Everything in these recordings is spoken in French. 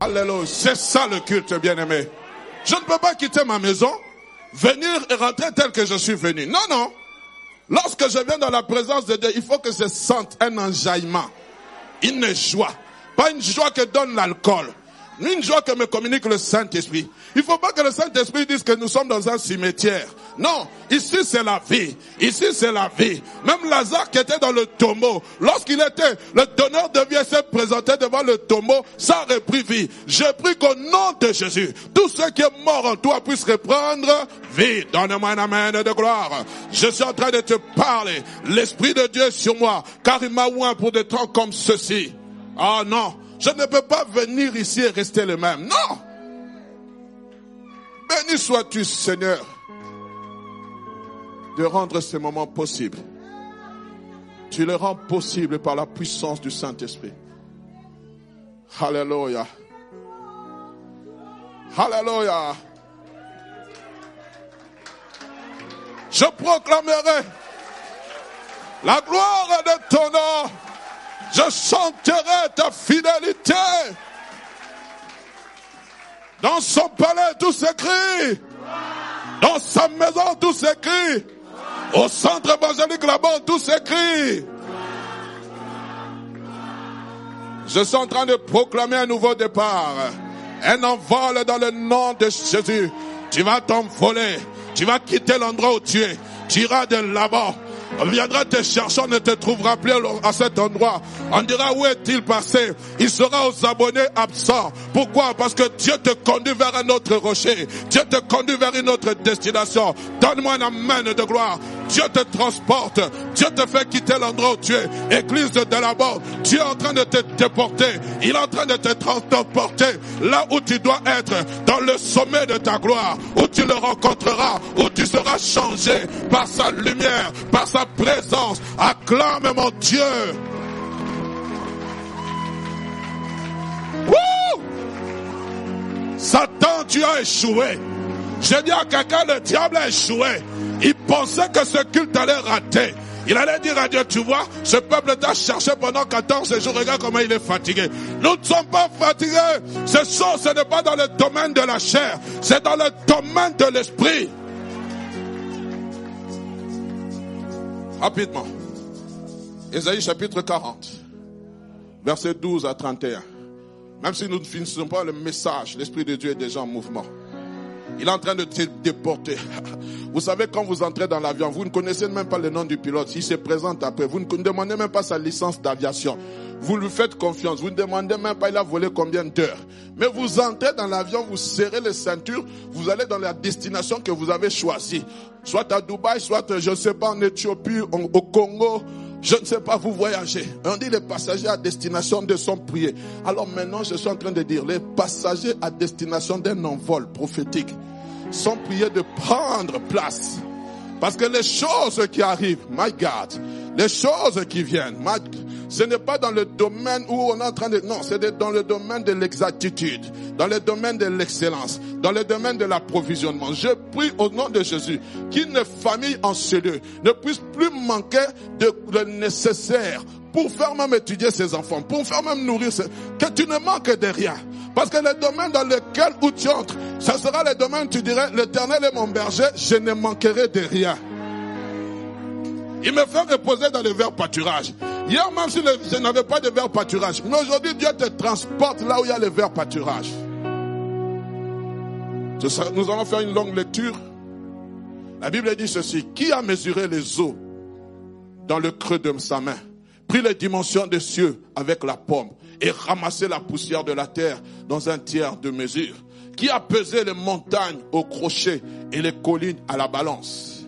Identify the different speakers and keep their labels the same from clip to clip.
Speaker 1: Alléluia. C'est ça le culte, bien-aimé. Je ne peux pas quitter ma maison, venir et rentrer tel que je suis venu. Non, non. Lorsque je viens dans la présence de Dieu, il faut que je sente un enjaillement, une joie. Pas une joie que donne l'alcool, une joie que me communique le Saint-Esprit. Il ne faut pas que le Saint-Esprit dise que nous sommes dans un cimetière. Non, ici c'est la vie. Ici c'est la vie. Même Lazare qui était dans le tombeau, lorsqu'il était, le donneur de vie s'est présenté devant le tombeau, ça a repris vie. Je prie qu'au nom de Jésus, tout ce qui est mort en toi puisse reprendre vie. Donne-moi un amen de gloire. Je suis en train de te parler. L'Esprit de Dieu est sur moi, car il m'a oint pour des temps comme ceci. Ah non, je ne peux pas venir ici et rester le même. Non. Béni sois-tu, Seigneur de rendre ces moments possibles. Tu les rends possibles par la puissance du Saint-Esprit. Alléluia. Alléluia. Je proclamerai la gloire de ton nom. Je chanterai ta fidélité. Dans son palais, tout s'écrit. Dans sa maison, tout s'écrit. Au centre évangélique là-bas, tout s'écrit. Je suis en train de proclamer un nouveau départ. Un envol dans le nom de Jésus. Tu vas t'envoler. Tu vas quitter l'endroit où tu es. Tu iras de là-bas. On viendra te chercher, on ne te trouvera plus à cet endroit. On dira où est-il passé Il sera aux abonnés absents. Pourquoi? Parce que Dieu te conduit vers un autre rocher. Dieu te conduit vers une autre destination. Donne-moi un amen de gloire. Dieu te transporte. Dieu te fait quitter l'endroit où tu es. Église de là-bas. Dieu est en train de te déporter. Il est en train de te transporter là où tu dois être. Dans le sommet de ta gloire. Où tu le rencontreras. Où tu seras changé par sa lumière. Par sa présence. Acclame mon Dieu. Satan, tu as échoué. J'ai dit à quelqu'un, le diable a échoué. Il pensait que ce culte allait rater. Il allait dire à Dieu, tu vois, ce peuple t'a cherché pendant 14 jours, regarde comment il est fatigué. Nous ne sommes pas fatigués. Ce ce n'est pas dans le domaine de la chair, c'est dans le domaine de l'esprit. Rapidement. Ésaïe chapitre 40, verset 12 à 31. Même si nous ne finissons pas le message, l'Esprit de Dieu est déjà en mouvement. Il est en train de te déporter. Vous savez, quand vous entrez dans l'avion, vous ne connaissez même pas le nom du pilote. Il se présente après. Vous ne demandez même pas sa licence d'aviation. Vous lui faites confiance. Vous ne demandez même pas il a volé combien d'heures. Mais vous entrez dans l'avion, vous serrez les ceintures, vous allez dans la destination que vous avez choisie. Soit à Dubaï, soit, je ne sais pas, en Éthiopie, au Congo, je ne sais pas, vous voyagez. On dit les passagers à destination de son prier. Alors maintenant, je suis en train de dire, les passagers à destination d'un envol prophétique sont priés de prendre place. Parce que les choses qui arrivent, my God, les choses qui viennent, ce n'est pas dans le domaine où on est en train de... Non, c'est dans le domaine de l'exactitude, dans le domaine de l'excellence, dans le domaine de l'approvisionnement. Je prie au nom de Jésus qu'une famille en ce lieu ne puisse plus manquer de le nécessaire pour faire même étudier ses enfants, pour faire même nourrir ses... Que tu ne manques de rien. Parce que le domaine dans lequel où tu entres, ce sera le domaine, tu dirais, l'éternel est mon berger, je ne manquerai de rien. Il me fait reposer dans le verre pâturage. Hier, même si je n'avais pas de verre pâturage, mais aujourd'hui, Dieu te transporte là où il y a le verre pâturage. Nous allons faire une longue lecture. La Bible dit ceci. Qui a mesuré les eaux dans le creux de sa main, pris les dimensions des cieux avec la pomme et ramassé la poussière de la terre dans un tiers de mesure qui a pesé les montagnes au crochet et les collines à la balance,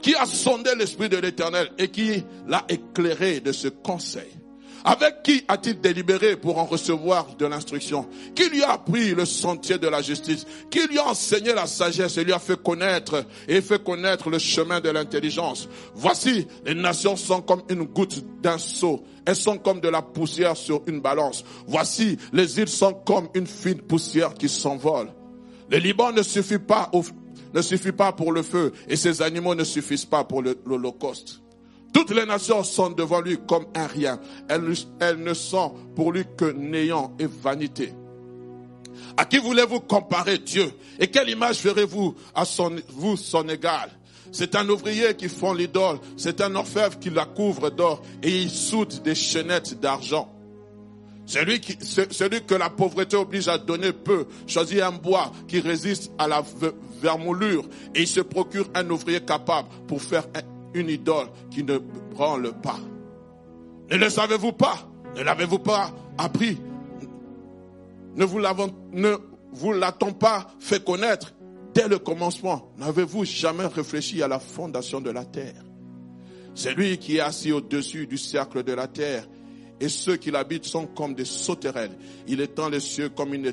Speaker 1: qui a sondé l'Esprit de l'Éternel et qui l'a éclairé de ce conseil? Avec qui a-t-il délibéré pour en recevoir de l'instruction? Qui lui a appris le sentier de la justice? Qui lui a enseigné la sagesse et lui a fait connaître et fait connaître le chemin de l'intelligence? Voici, les nations sont comme une goutte d'un seau. Elles sont comme de la poussière sur une balance. Voici, les îles sont comme une fine poussière qui s'envole. Le Liban ne suffit pas ne suffit pas pour le feu et ses animaux ne suffisent pas pour l'holocauste. Toutes les nations sont devant lui comme un rien. Elles, ne sont pour lui que néant et vanité. À qui voulez-vous comparer Dieu? Et quelle image ferez-vous à son, vous son égal C'est un ouvrier qui fond l'idole, c'est un orfèvre qui la couvre d'or et il soude des chaînettes d'argent. Celui, que la pauvreté oblige à donner peu choisit un bois qui résiste à la vermoulure et il se procure un ouvrier capable pour faire une idole qui ne branle pas. Ne le savez-vous pas? Ne l'avez-vous pas appris? Ne vous l'avons, ne vous l'a-t-on pas fait connaître? Dès le commencement N'avez-vous jamais réfléchi à la fondation de la terre? C'est lui qui est assis au-dessus du cercle de la terre et ceux qui l'habitent sont comme des sauterelles. Il étend les cieux comme une,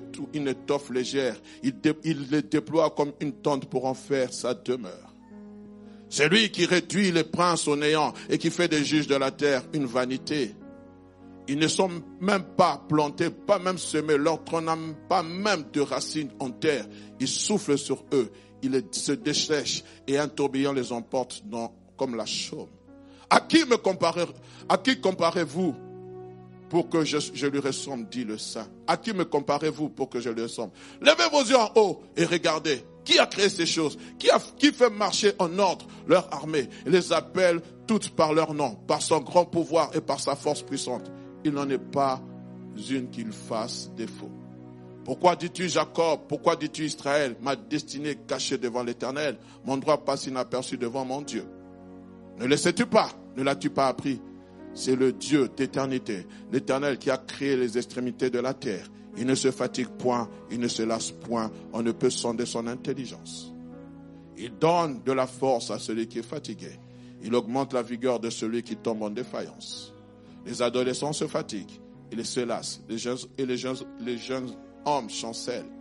Speaker 1: étoffe légère. Il, il les déploie comme une tente pour en faire sa demeure. C'est lui qui réduit les princes au néant et qui fait des juges de la terre une vanité. Ils ne sont même pas plantés, pas même semés, leur tronc n'a pas même de racines en terre. Il souffle sur eux, il se déchèche et un tourbillon les emporte comme la chaume. À qui me comparez-vous pour que je, je, lui ressemble, dit le saint? À qui me comparez-vous pour que je lui ressemble? Levez vos yeux en haut et regardez. Qui a créé ces choses? Qui, fait marcher en ordre leur armée? Et les appelle toutes par leur nom, par son grand pouvoir et par sa force puissante. Il n'en est pas une qu'il fasse défaut. Pourquoi dis-tu Jacob? Pourquoi dis-tu Israël? Ma destinée cachée devant l'Éternel, mon droit passe inaperçu devant mon Dieu. Ne le sais-tu pas? Ne l'as-tu pas appris? C'est le Dieu d'éternité, l'Éternel qui a créé les extrémités de la terre. Il ne se fatigue point, il ne se lasse point, on ne peut sonder son intelligence. Il donne de la force à celui qui est fatigué. Il augmente la vigueur de celui qui tombe en défaillance. Les adolescents se fatiguent, ils se lassent, les jeunes, et les jeunes, les jeunes hommes chancellent.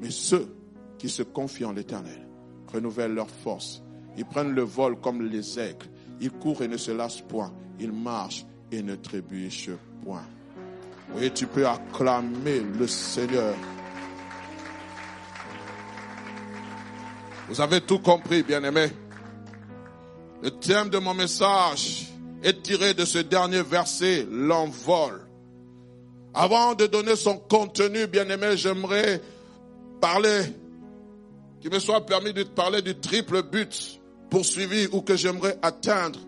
Speaker 1: Mais ceux qui se confient en l'Éternel renouvellent leur force. Ils prennent le vol comme les aigles. Ils courent et ne se lassent point il marche et ne trébuche point. Oui, tu peux acclamer le Seigneur. Vous avez tout compris, bien-aimés. Le thème de mon message est tiré de ce dernier verset, l'envol. Avant de donner son contenu, bien-aimé, j'aimerais parler, qu'il me soit permis de parler du triple but poursuivi ou que j'aimerais atteindre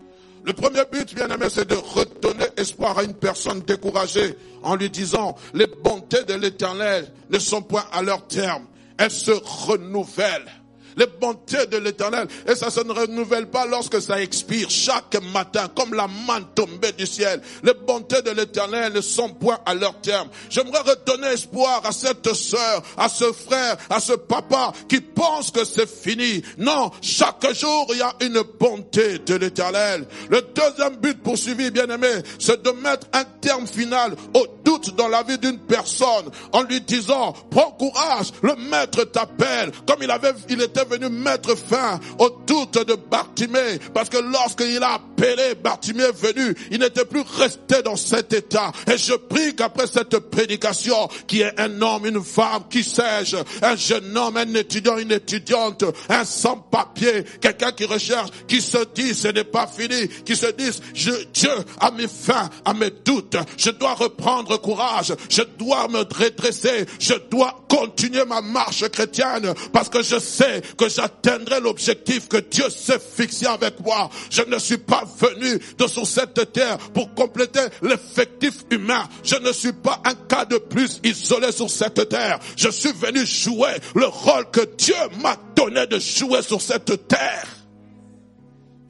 Speaker 1: le premier but, bien aimé, c'est de redonner espoir à une personne découragée en lui disant, les bontés de l'éternel ne sont point à leur terme. Elles se renouvellent les bontés de l'éternel. Et ça se ne renouvelle pas lorsque ça expire chaque matin, comme la manne tombée du ciel. Les bontés de l'éternel ne sont point à leur terme. J'aimerais redonner espoir à cette sœur, à ce frère, à ce papa qui pense que c'est fini. Non, chaque jour, il y a une bonté de l'éternel. Le deuxième but poursuivi, bien aimé, c'est de mettre un terme final au doute dans la vie d'une personne en lui disant, prends courage, le maître t'appelle, comme il avait, il était venu mettre fin au doute de Bartimée. Parce que lorsqu'il a appelé Bartimée venu, il n'était plus resté dans cet état. Et je prie qu'après cette prédication, qui est un homme, une femme, qui sais-je, un jeune homme, un étudiant, une étudiante, un sans-papier, quelqu'un qui recherche, qui se dit ce n'est pas fini, qui se dit je, Dieu a mis fin à mes doutes, je dois reprendre courage, je dois me redresser, je dois continuer ma marche chrétienne parce que je sais que j'atteindrai l'objectif que Dieu s'est fixé avec moi. Je ne suis pas venu de sur cette terre pour compléter l'effectif humain. Je ne suis pas un cas de plus isolé sur cette terre. Je suis venu jouer le rôle que Dieu m'a donné de jouer sur cette terre.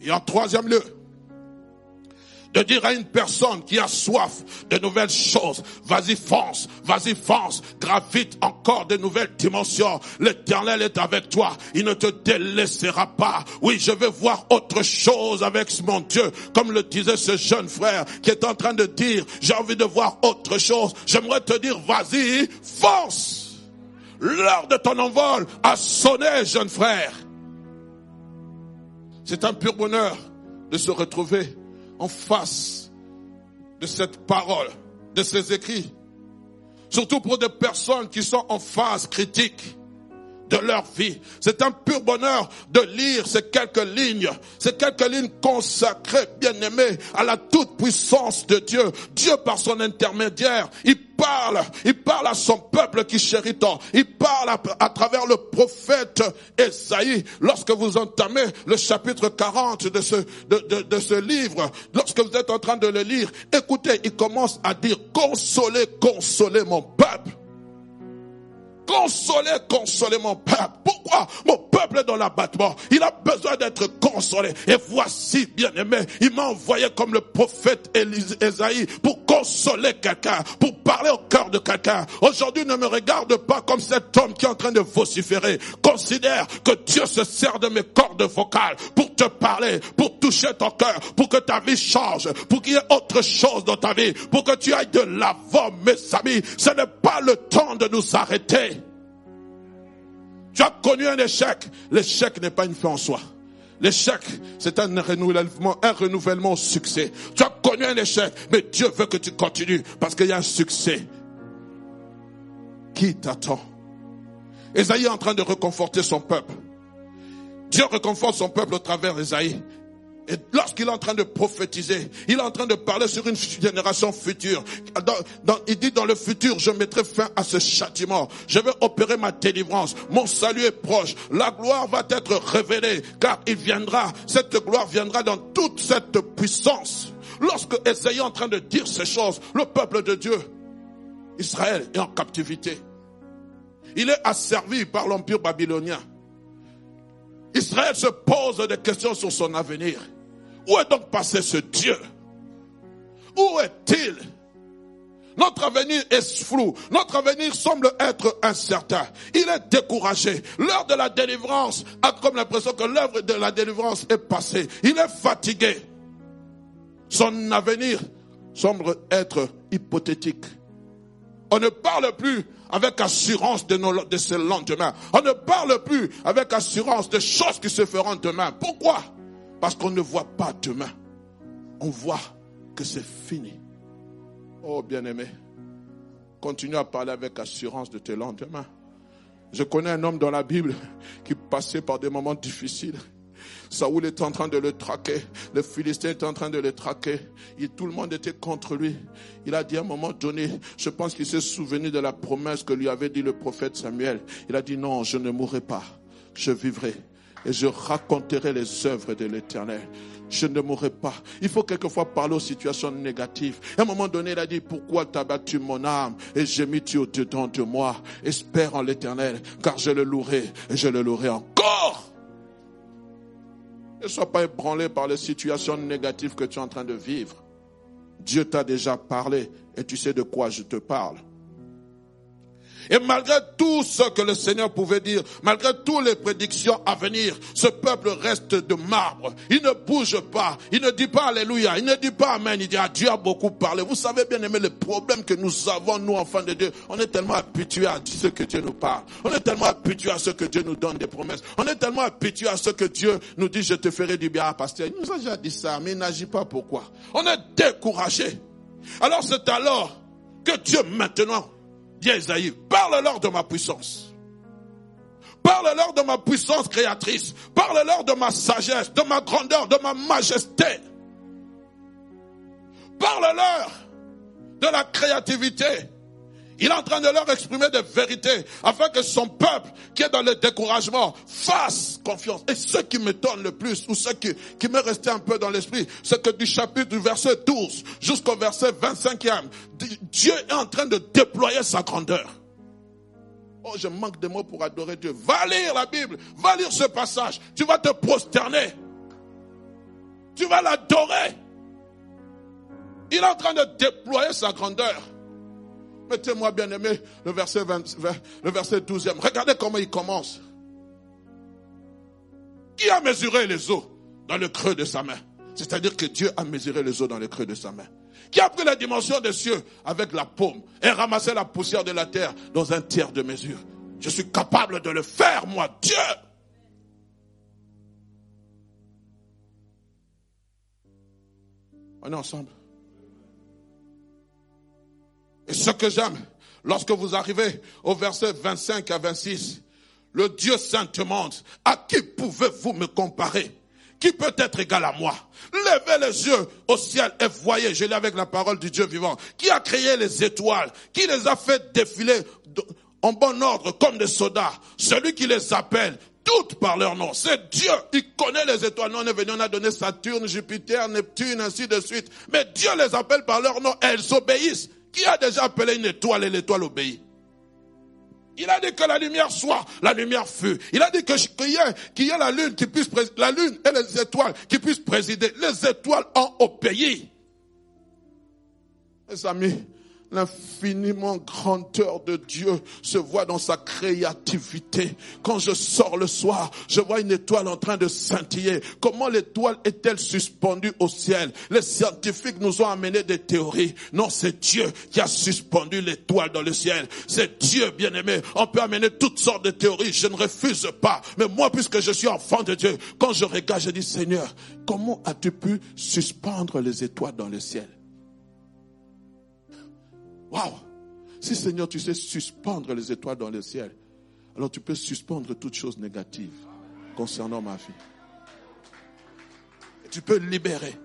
Speaker 1: Et en troisième lieu, de dire à une personne qui a soif de nouvelles choses, vas-y fonce, vas-y fonce, gravite encore de nouvelles dimensions. L'éternel est avec toi. Il ne te délaissera pas. Oui, je veux voir autre chose avec mon Dieu. Comme le disait ce jeune frère qui est en train de dire, j'ai envie de voir autre chose. J'aimerais te dire, vas-y, fonce. L'heure de ton envol a sonné, jeune frère. C'est un pur bonheur de se retrouver face de cette parole, de ces écrits. Surtout pour des personnes qui sont en phase critique de leur vie. C'est un pur bonheur de lire ces quelques lignes, ces quelques lignes consacrées, bien aimées, à la toute puissance de Dieu. Dieu par son intermédiaire, il parle, il parle à son peuple qui chérit tant. Il parle à, travers le prophète Esaïe. Lorsque vous entamez le chapitre 40 de ce, de, de ce livre, lorsque vous êtes en train de le lire, écoutez, il commence à dire, consolez, consolez mon peuple. Consolez, consolez mon peuple. Pourquoi Mon peuple est dans l'abattement? Il a besoin d'être consolé. Et voici, bien aimé, il m'a envoyé comme le prophète Esaïe pour consoler quelqu'un, pour parler au cœur de quelqu'un. Aujourd'hui, ne me regarde pas comme cet homme qui est en train de vociférer. Considère que Dieu se sert de mes cordes vocales pour te parler, pour toucher ton cœur, pour que ta vie change, pour qu'il y ait autre chose dans ta vie, pour que tu ailles de l'avant, mes amis. Ce n'est le temps de nous arrêter. Tu as connu un échec. L'échec n'est pas une fin en soi. L'échec, c'est un renouvellement, un renouvellement au succès. Tu as connu un échec, mais Dieu veut que tu continues parce qu'il y a un succès qui t'attend. Esaïe est en train de reconforter son peuple. Dieu reconforte son peuple au travers d'Esaïe. Et lorsqu'il est en train de prophétiser, il est en train de parler sur une génération future. il dit dans le futur, je mettrai fin à ce châtiment. Je vais opérer ma délivrance. Mon salut est proche. La gloire va être révélée car il viendra. Cette gloire viendra dans toute cette puissance. Lorsque Esaïe est en train de dire ces choses, le peuple de Dieu, Israël est en captivité. Il est asservi par l'empire babylonien. Israël se pose des questions sur son avenir. Où est donc passé ce Dieu? Où est-il? Notre avenir est flou. Notre avenir semble être incertain. Il est découragé. L'heure de la délivrance a comme l'impression que l'œuvre de la délivrance est passée. Il est fatigué. Son avenir semble être hypothétique. On ne parle plus avec assurance de, nos, de ce lendemain. On ne parle plus avec assurance de choses qui se feront demain. Pourquoi? Parce qu'on ne voit pas demain. On voit que c'est fini. Oh bien-aimé, continue à parler avec assurance de tes lendemains. Je connais un homme dans la Bible qui passait par des moments difficiles. Saoul était en train de le traquer. Le Philistin était en train de le traquer. Et tout le monde était contre lui. Il a dit à un moment donné, je pense qu'il s'est souvenu de la promesse que lui avait dit le prophète Samuel. Il a dit non, je ne mourrai pas. Je vivrai et je raconterai les œuvres de l'éternel. Je ne mourrai pas. Il faut quelquefois parler aux situations négatives. À un moment donné, il a dit, pourquoi t'as battu mon âme et j'ai mis tu au-dedans de moi? Espère en l'éternel, car je le louerai et je le louerai encore. Ne sois pas ébranlé par les situations négatives que tu es en train de vivre. Dieu t'a déjà parlé et tu sais de quoi je te parle. Et malgré tout ce que le Seigneur pouvait dire, malgré toutes les prédictions à venir, ce peuple reste de marbre. Il ne bouge pas. Il ne dit pas Alléluia. Il ne dit pas Amen. Il dit ah, Dieu a beaucoup parlé. Vous savez bien aimer le problème que nous avons, nous enfants de Dieu. On est tellement habitués à ce que Dieu nous parle. On est tellement habitués à ce que Dieu nous donne des promesses. On est tellement habitués à ce que Dieu nous dit je te ferai du bien. Ah, pasteur, il nous a déjà dit ça, mais il n'agit pas pourquoi? On est découragé. Alors c'est alors que Dieu maintenant dit parle-leur de ma puissance. Parle-leur de ma puissance créatrice. Parle-leur de ma sagesse, de ma grandeur, de ma majesté. Parle-leur de la créativité il est en train de leur exprimer des vérités afin que son peuple qui est dans le découragement fasse confiance. Et ce qui m'étonne le plus, ou ce qui, qui m'est resté un peu dans l'esprit, c'est que du chapitre du verset 12 jusqu'au verset 25e, Dieu est en train de déployer sa grandeur. Oh, je manque de mots pour adorer Dieu. Va lire la Bible, va lire ce passage. Tu vas te prosterner. Tu vas l'adorer. Il est en train de déployer sa grandeur. Mettez-moi bien aimé le verset, 20, le verset 12e. Regardez comment il commence. Qui a mesuré les eaux dans le creux de sa main? C'est-à-dire que Dieu a mesuré les eaux dans le creux de sa main. Qui a pris la dimension des cieux avec la paume et ramassé la poussière de la terre dans un tiers de mesure? Je suis capable de le faire, moi, Dieu. On est ensemble. Ce que j'aime, lorsque vous arrivez au verset 25 à 26, le Dieu saint demande, à qui pouvez-vous me comparer? Qui peut être égal à moi? Levez les yeux au ciel et voyez, je l'ai avec la parole du Dieu vivant, qui a créé les étoiles, qui les a fait défiler en bon ordre comme des soldats, celui qui les appelle, toutes par leur nom. C'est Dieu. Il connaît les étoiles. Nous, on est venu, on a donné Saturne, Jupiter, Neptune, ainsi de suite. Mais Dieu les appelle par leur nom. Elles obéissent. Qui a déjà appelé une étoile et l'étoile obéit? Il a dit que la lumière soit, la lumière fut. Il a dit que qu'il y, y la lune qui puisse, la lune et les étoiles qui puissent présider. Les étoiles ont obéi. Mes amis, L'infiniment grandeur de Dieu se voit dans sa créativité. Quand je sors le soir, je vois une étoile en train de scintiller. Comment l'étoile est-elle suspendue au ciel? Les scientifiques nous ont amené des théories. Non, c'est Dieu qui a suspendu l'étoile dans le ciel. C'est Dieu, bien aimé. On peut amener toutes sortes de théories. Je ne refuse pas. Mais moi, puisque je suis enfant de Dieu, quand je regarde, je dis, Seigneur, comment as-tu pu suspendre les étoiles dans le ciel? Waouh Si Seigneur, tu sais suspendre les étoiles dans le ciel, alors tu peux suspendre toute chose négative concernant ma vie. Tu peux libérer.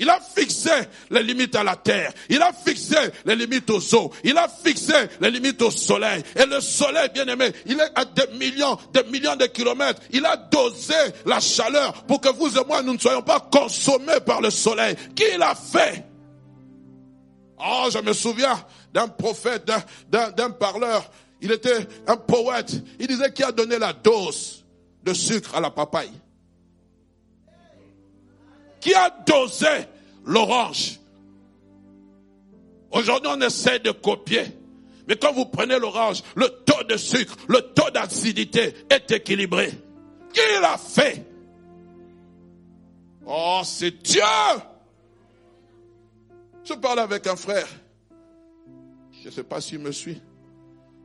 Speaker 1: Il a fixé les limites à la terre. Il a fixé les limites aux eaux. Il a fixé les limites au soleil. Et le soleil, bien aimé, il est à des millions, des millions de kilomètres. Il a dosé la chaleur pour que vous et moi, nous ne soyons pas consommés par le soleil. Qui l'a fait? Oh, je me souviens d'un prophète, d'un parleur. Il était un poète. Il disait qui a donné la dose de sucre à la papaye. Qui a dosé l'orange? Aujourd'hui, on essaie de copier. Mais quand vous prenez l'orange, le taux de sucre, le taux d'acidité est équilibré. Qui l'a fait? Oh, c'est Dieu je parle avec un frère. Je ne sais pas s'il me suit.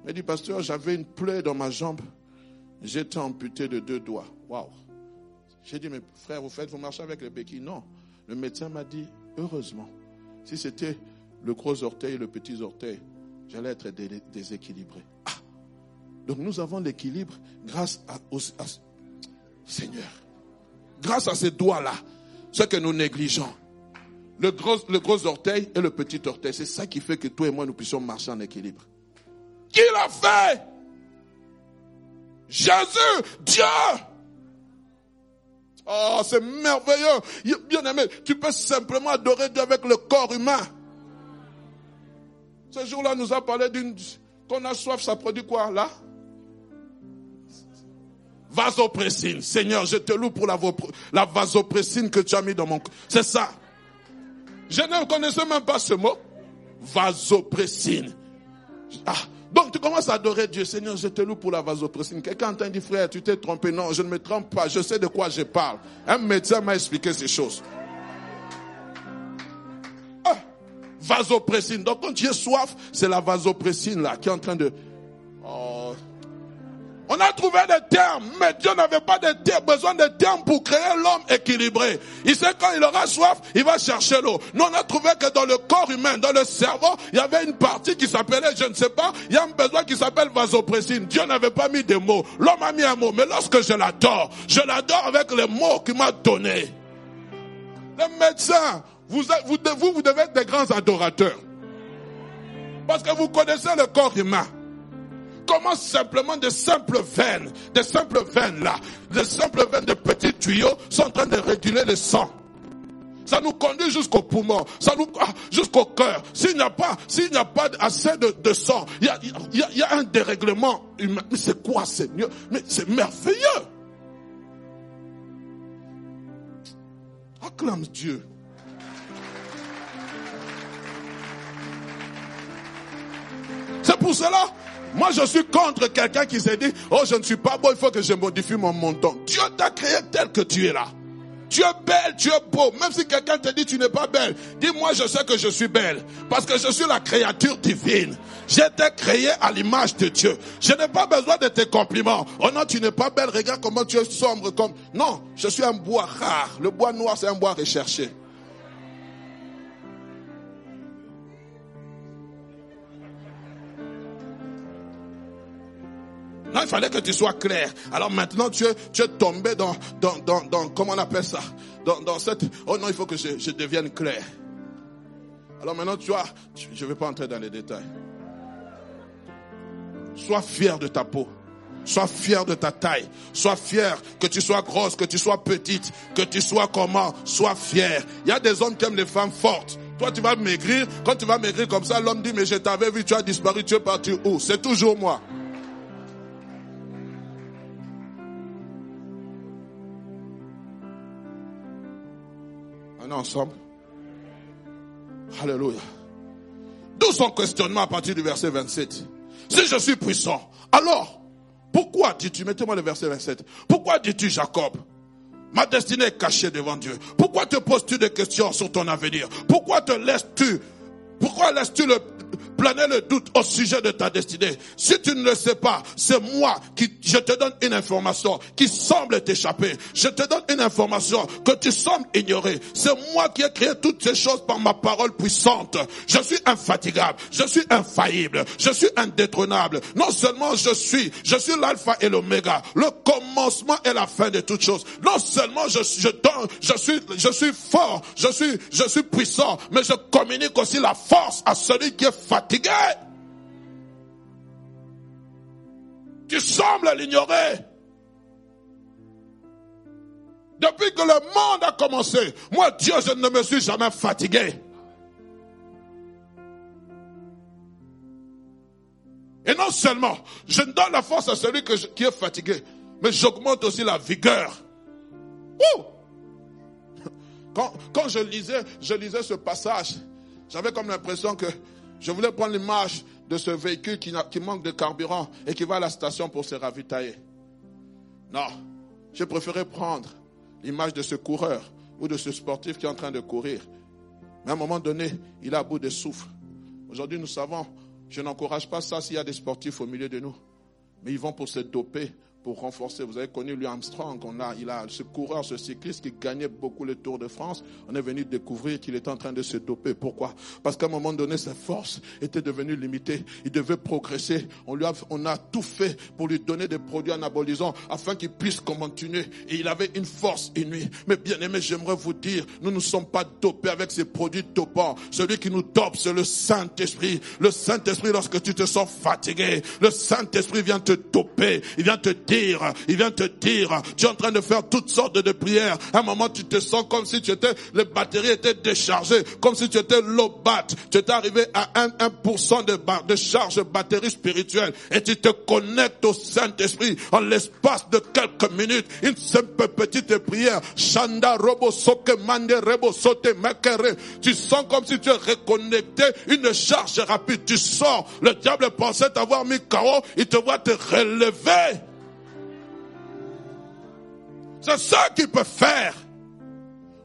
Speaker 1: Il m'a dit, pasteur, j'avais une plaie dans ma jambe. J'étais amputé de deux doigts. Waouh. J'ai dit, mais frère, vous faites, vous marchez avec les béquilles Non. Le médecin m'a dit, heureusement, si c'était le gros orteil et le petit orteil, j'allais être déséquilibré. Ah. Donc nous avons l'équilibre grâce à, au Seigneur. Grâce à ces doigts-là, ce que nous négligeons. Le gros, orteil et le petit orteil. C'est ça qui fait que toi et moi, nous puissions marcher en équilibre. Qui l'a fait? Jésus, Dieu. Oh, c'est merveilleux. Bien aimé, tu peux simplement adorer Dieu avec le corps humain. Ce jour-là, nous a parlé d'une... Qu'on a soif, ça produit quoi, là? Vasopressine. Seigneur, je te loue pour la, la vasopressine que tu as mis dans mon... C'est ça. Je ne connaissais même pas ce mot. Vasopressine. Ah, donc tu commences à adorer Dieu. Seigneur, je te loue pour la vasopressine. Quelqu'un t'a dit, frère, tu t'es trompé. Non, je ne me trompe pas. Je sais de quoi je parle. Un médecin m'a expliqué ces choses. Ah, vasopressine. Donc quand tu es soif, c'est la vasopressine là qui est en train de... Oh, on a trouvé des termes, mais Dieu n'avait pas besoin de termes pour créer l'homme équilibré. Il sait quand il aura soif, il va chercher l'eau. Nous, on a trouvé que dans le corps humain, dans le cerveau, il y avait une partie qui s'appelait, je ne sais pas, il y a un besoin qui s'appelle vasopressine. Dieu n'avait pas mis de mots. L'homme a mis un mot. Mais lorsque je l'adore, je l'adore avec les mots qu'il m'a donnés. Les médecins, vous, vous, vous devez être des grands adorateurs. Parce que vous connaissez le corps humain. Comment simplement de simples veines, de simples veines là, de simples veines de petits tuyaux sont en train de réguler le sang. Ça nous conduit jusqu'au poumon, ça nous ah, jusqu'au cœur. S'il n'y a pas, s'il n'y a pas assez de, sang, il y a, y a, un dérèglement humain. Mais c'est quoi, Seigneur Mais c'est merveilleux. Acclame Dieu. C'est pour cela moi je suis contre quelqu'un qui s'est dit, oh je ne suis pas beau, il faut que je modifie mon montant. Dieu t'a créé tel que tu es là. Tu es belle, tu es beau. Même si quelqu'un te dit tu n'es pas belle, dis-moi je sais que je suis belle. Parce que je suis la créature divine. J'ai été créé à l'image de Dieu. Je n'ai pas besoin de tes compliments. Oh non, tu n'es pas belle, regarde comment tu es sombre comme... Non, je suis un bois rare. Le bois noir, c'est un bois recherché. Non, il fallait que tu sois clair. Alors maintenant, tu es, tu tombé dans, dans, dans, dans, comment on appelle ça? Dans, dans cette, oh non, il faut que je, je devienne clair. Alors maintenant, tu vois, je ne vais pas entrer dans les détails. Sois fier de ta peau. Sois fier de ta taille. Sois fier que tu sois grosse, que tu sois petite, que tu sois comment? Sois fier. Il y a des hommes qui aiment les femmes fortes. Toi, tu vas maigrir. Quand tu vas maigrir comme ça, l'homme dit, mais je t'avais vu, tu as disparu, tu es parti où? C'est toujours moi. Ensemble. Alléluia. D'où son questionnement à partir du verset 27. Si je suis puissant, alors, pourquoi dis-tu, mettez-moi le verset 27, pourquoi dis-tu Jacob Ma destinée est cachée devant Dieu. Pourquoi te poses-tu des questions sur ton avenir? Pourquoi te laisses-tu pourquoi laisses-tu le, planer le doute au sujet de ta destinée. Si tu ne le sais pas, c'est moi qui, je te donne une information qui semble t'échapper. Je te donne une information que tu sembles ignorer. C'est moi qui ai créé toutes ces choses par ma parole puissante. Je suis infatigable. Je suis infaillible. Je suis indétrônable. Non seulement je suis, je suis l'alpha et l'oméga. Le commencement et la fin de toutes choses. Non seulement je, donne, je suis, je suis fort. Je suis, je suis puissant. Mais je communique aussi la force à celui qui est fatigué tu sembles l'ignorer. Depuis que le monde a commencé, moi Dieu, je ne me suis jamais fatigué. Et non seulement, je donne la force à celui qui est fatigué, mais j'augmente aussi la vigueur. Quand, quand je lisais, je lisais ce passage, j'avais comme l'impression que je voulais prendre l'image de ce véhicule qui, manque de carburant et qui va à la station pour se ravitailler. Non, je préférais prendre l'image de ce coureur ou de ce sportif qui est en train de courir. Mais à un moment donné, il a bout de souffle. Aujourd'hui, nous savons, je n'encourage pas ça s'il y a des sportifs au milieu de nous. Mais ils vont pour se doper, pour renforcer. Vous avez connu lui Armstrong, on a, il a ce coureur, ce cycliste qui gagnait beaucoup le Tour de France. On est venu découvrir qu'il était en train de se doper. Pourquoi? Parce qu'à un moment donné, sa force était devenue limitée. Il devait progresser. On lui a, on a tout fait pour lui donner des produits anabolisants afin qu'il puisse continuer. Et il avait une force inouïe. Mais bien aimé, j'aimerais vous dire, nous ne sommes pas dopés avec ces produits dopants. Celui qui nous dope, c'est le Saint-Esprit. Le Saint-Esprit, lorsque tu te sens fatigué, le Saint-Esprit vient te doper. Il vient te il vient te dire, tu es en train de faire toutes sortes de prières. À un moment, tu te sens comme si tu étais, les batteries étaient déchargées, comme si tu étais low bat. Tu étais arrivé à 1, 1% de, de charge batterie spirituelle et tu te connectes au Saint-Esprit en l'espace de quelques minutes. Une simple petite prière. Shanda robo soke mande rebo sote makere. Tu sens comme si tu es reconnecté, une charge rapide. Tu sors. Le diable pensait t'avoir mis KO. Il te voit te relever. C'est ça qu'il peut faire.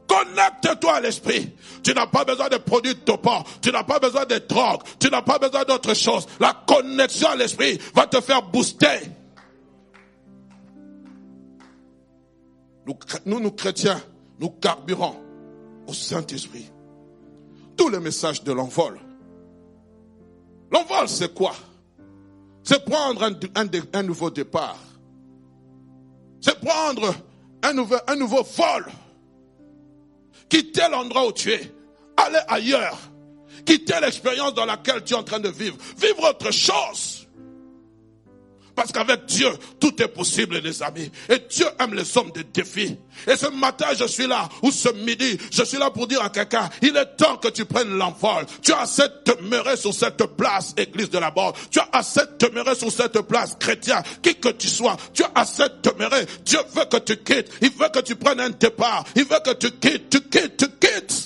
Speaker 1: Connecte-toi à l'esprit. Tu n'as pas besoin de produits topants. Tu n'as pas besoin de drogue. Tu n'as pas besoin d'autre chose. La connexion à l'esprit va te faire booster. Nous, nous, chrétiens, nous carburons au Saint-Esprit. Tous les messages de l'envol. L'envol, c'est quoi? C'est prendre un nouveau départ. C'est prendre un nouveau, un nouveau vol. Quitter l'endroit où tu es. Aller ailleurs. Quitter l'expérience dans laquelle tu es en train de vivre. Vivre autre chose. Parce qu'avec Dieu, tout est possible, les amis. Et Dieu aime les hommes de défis. Et ce matin, je suis là, ou ce midi, je suis là pour dire à quelqu'un, il est temps que tu prennes l'envol. Tu as assez de demeurer sur cette place, église de la mort. Tu as assez de demeurer sur cette place, chrétien, qui que tu sois. Tu as assez de demeurer. Dieu veut que tu quittes. Il veut que tu prennes un départ. Il veut que tu quittes, tu quittes, tu quittes.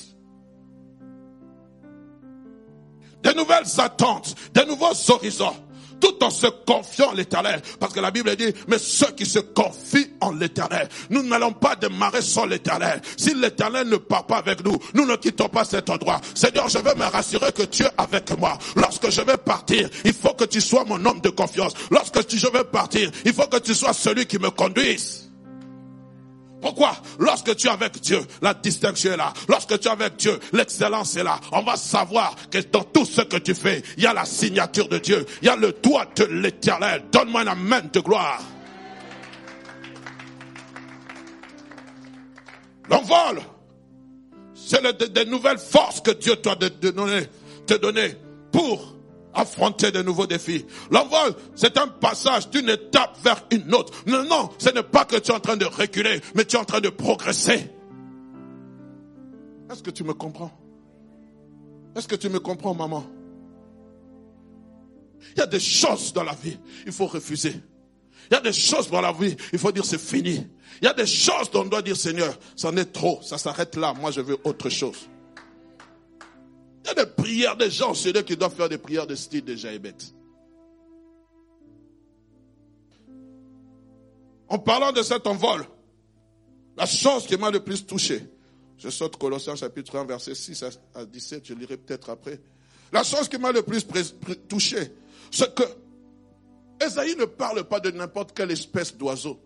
Speaker 1: des nouvelles attentes, des nouveaux horizons tout en se confiant en l'éternel. Parce que la Bible dit, mais ceux qui se confient en l'éternel, nous n'allons pas démarrer sans l'éternel. Si l'éternel ne part pas avec nous, nous ne quittons pas cet endroit. Seigneur, je veux me rassurer que tu es avec moi. Lorsque je vais partir, il faut que tu sois mon homme de confiance. Lorsque je vais partir, il faut que tu sois celui qui me conduise. Pourquoi? Lorsque tu es avec Dieu, la distinction est là. Lorsque tu es avec Dieu, l'excellence est là. On va savoir que dans tout ce que tu fais, il y a la signature de Dieu. Il y a le doigt de l'éternel. Donne-moi un amen de gloire. L'envol, c'est des nouvelles forces que Dieu te donner, te donner pour affronter de nouveaux défis. L'envol, c'est un passage d'une étape vers une autre. Non, non, ce n'est pas que tu es en train de reculer, mais tu es en train de progresser. Est-ce que tu me comprends? Est-ce que tu me comprends, maman? Il y a des choses dans la vie, il faut refuser. Il y a des choses dans la vie, il faut dire c'est fini. Il y a des choses dont on doit dire Seigneur, ça en est trop, ça s'arrête là, moi je veux autre chose. Des prières des gens c'est eux qui doivent faire des prières de style de Jaébet. En parlant de cet envol, la chose qui m'a le plus touché, je saute Colossiens chapitre 1, verset 6 à 17, je lirai peut-être après. La chose qui m'a le plus touché, c'est que Esaïe ne parle pas de n'importe quelle espèce d'oiseau.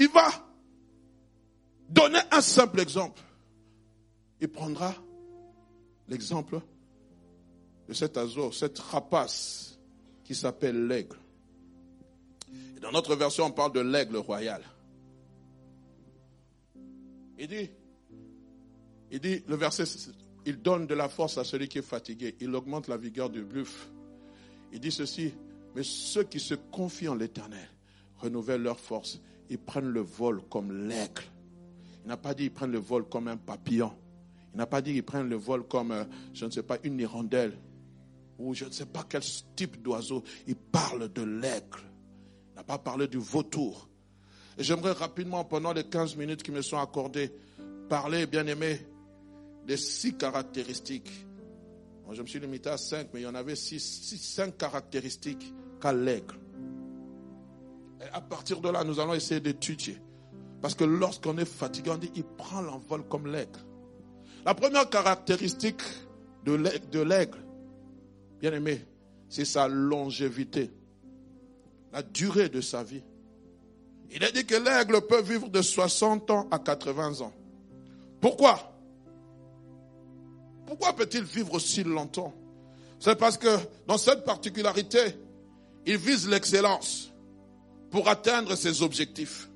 Speaker 1: Il va donner un simple exemple. Il prendra l'exemple de cet oiseau, cette rapace qui s'appelle l'aigle. Dans notre version, on parle de l'aigle royal. Il dit, il dit, le verset, il donne de la force à celui qui est fatigué, il augmente la vigueur du buffle. Il dit ceci, mais ceux qui se confient en l'éternel renouvellent leur force, ils prennent le vol comme l'aigle. Il n'a pas dit ils prennent le vol comme un papillon. Il n'a pas dit qu'ils prennent le vol comme, euh, je ne sais pas, une hirondelle ou je ne sais pas quel type d'oiseau. Il parle de l'aigle. Il n'a pas parlé du vautour. J'aimerais rapidement, pendant les 15 minutes qui me sont accordées, parler, bien aimé, des six caractéristiques. je me suis limité à cinq, mais il y en avait six, six cinq caractéristiques qu'a l'aigle. Et à partir de là, nous allons essayer d'étudier. Parce que lorsqu'on est fatigué, on dit, il prend l'envol comme l'aigle. La première caractéristique de l'aigle, bien aimé, c'est sa longévité, la durée de sa vie. Il est dit que l'aigle peut vivre de 60 ans à 80 ans. Pourquoi? Pourquoi peut-il vivre aussi longtemps? C'est parce que dans cette particularité, il vise l'excellence pour atteindre ses objectifs.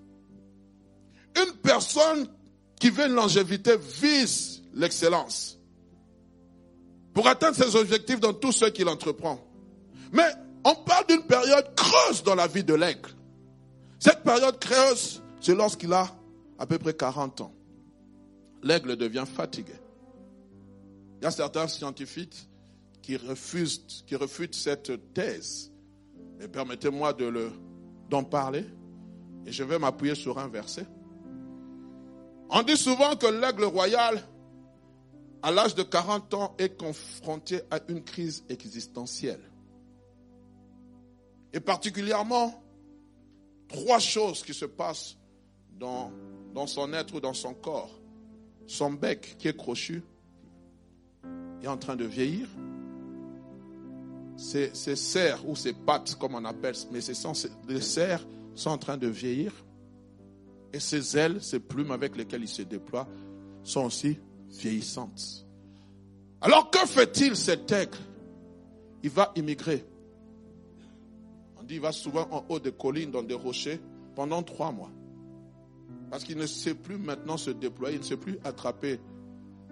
Speaker 1: Une personne qui veut une longévité vise l'excellence. Pour atteindre ses objectifs dans tout ce qu'il entreprend. Mais on parle d'une période creuse dans la vie de l'aigle. Cette période creuse, c'est lorsqu'il a à peu près 40 ans. L'aigle devient fatigué. Il y a certains scientifiques qui refusent, qui refutent cette thèse. Et permettez-moi de le, d'en parler. Et je vais m'appuyer sur un verset. On dit souvent que l'aigle royal à l'âge de 40 ans, est confronté à une crise existentielle. Et particulièrement, trois choses qui se passent dans, son être ou dans son corps. Son bec qui est crochu est en train de vieillir. Ses, ses serres ou ses pattes, comme on appelle, mais ses, les serres sont en train de vieillir. Et ses ailes, ses plumes avec lesquelles il se déploie, sont aussi vieillissante. Alors que fait-il cet aigle? Il va immigrer. On dit qu'il va souvent en haut des collines, dans des rochers, pendant trois mois. Parce qu'il ne sait plus maintenant se déployer, il ne sait plus attraper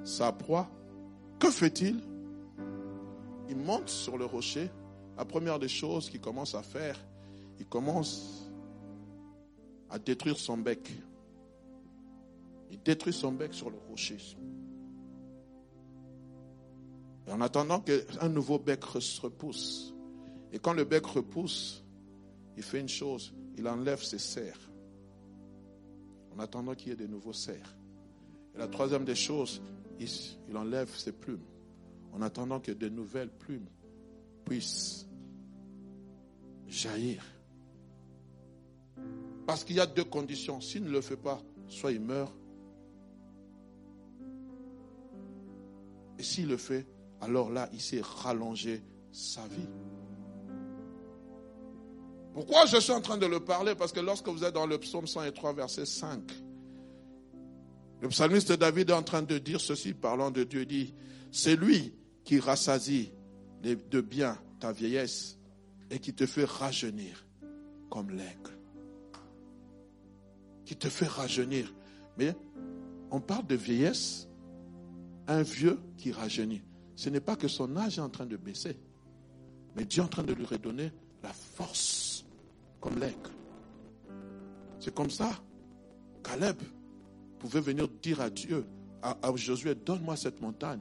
Speaker 1: sa proie. Que fait-il? Il monte sur le rocher. La première des choses qu'il commence à faire, il commence à détruire son bec. Il détruit son bec sur le rocher en attendant qu'un nouveau bec repousse. Et quand le bec repousse, il fait une chose, il enlève ses serres. En attendant qu'il y ait de nouveaux serres. Et la troisième des choses, il, enlève ses plumes. en attendant que de nouvelles plumes puissent jaillir. Parce qu'il y a deux conditions. S'il ne le fait pas, soit il meurt. Et s'il le fait, alors là, il s'est rallongé sa vie. Pourquoi je suis en train de le parler? Parce que lorsque vous êtes dans le psaume 103, verset 5, le psalmiste David est en train de dire ceci, parlant de Dieu, dit, c'est lui qui rassasie de bien ta vieillesse et qui te fait rajeunir comme l'aigle. Qui te fait rajeunir. Mais on parle de vieillesse, un vieux qui rajeunit. Ce n'est pas que son âge est en train de baisser, mais Dieu est en train de lui redonner la force comme l'aigle. C'est comme ça. Caleb pouvait venir dire à Dieu, à, à Josué, donne-moi cette montagne.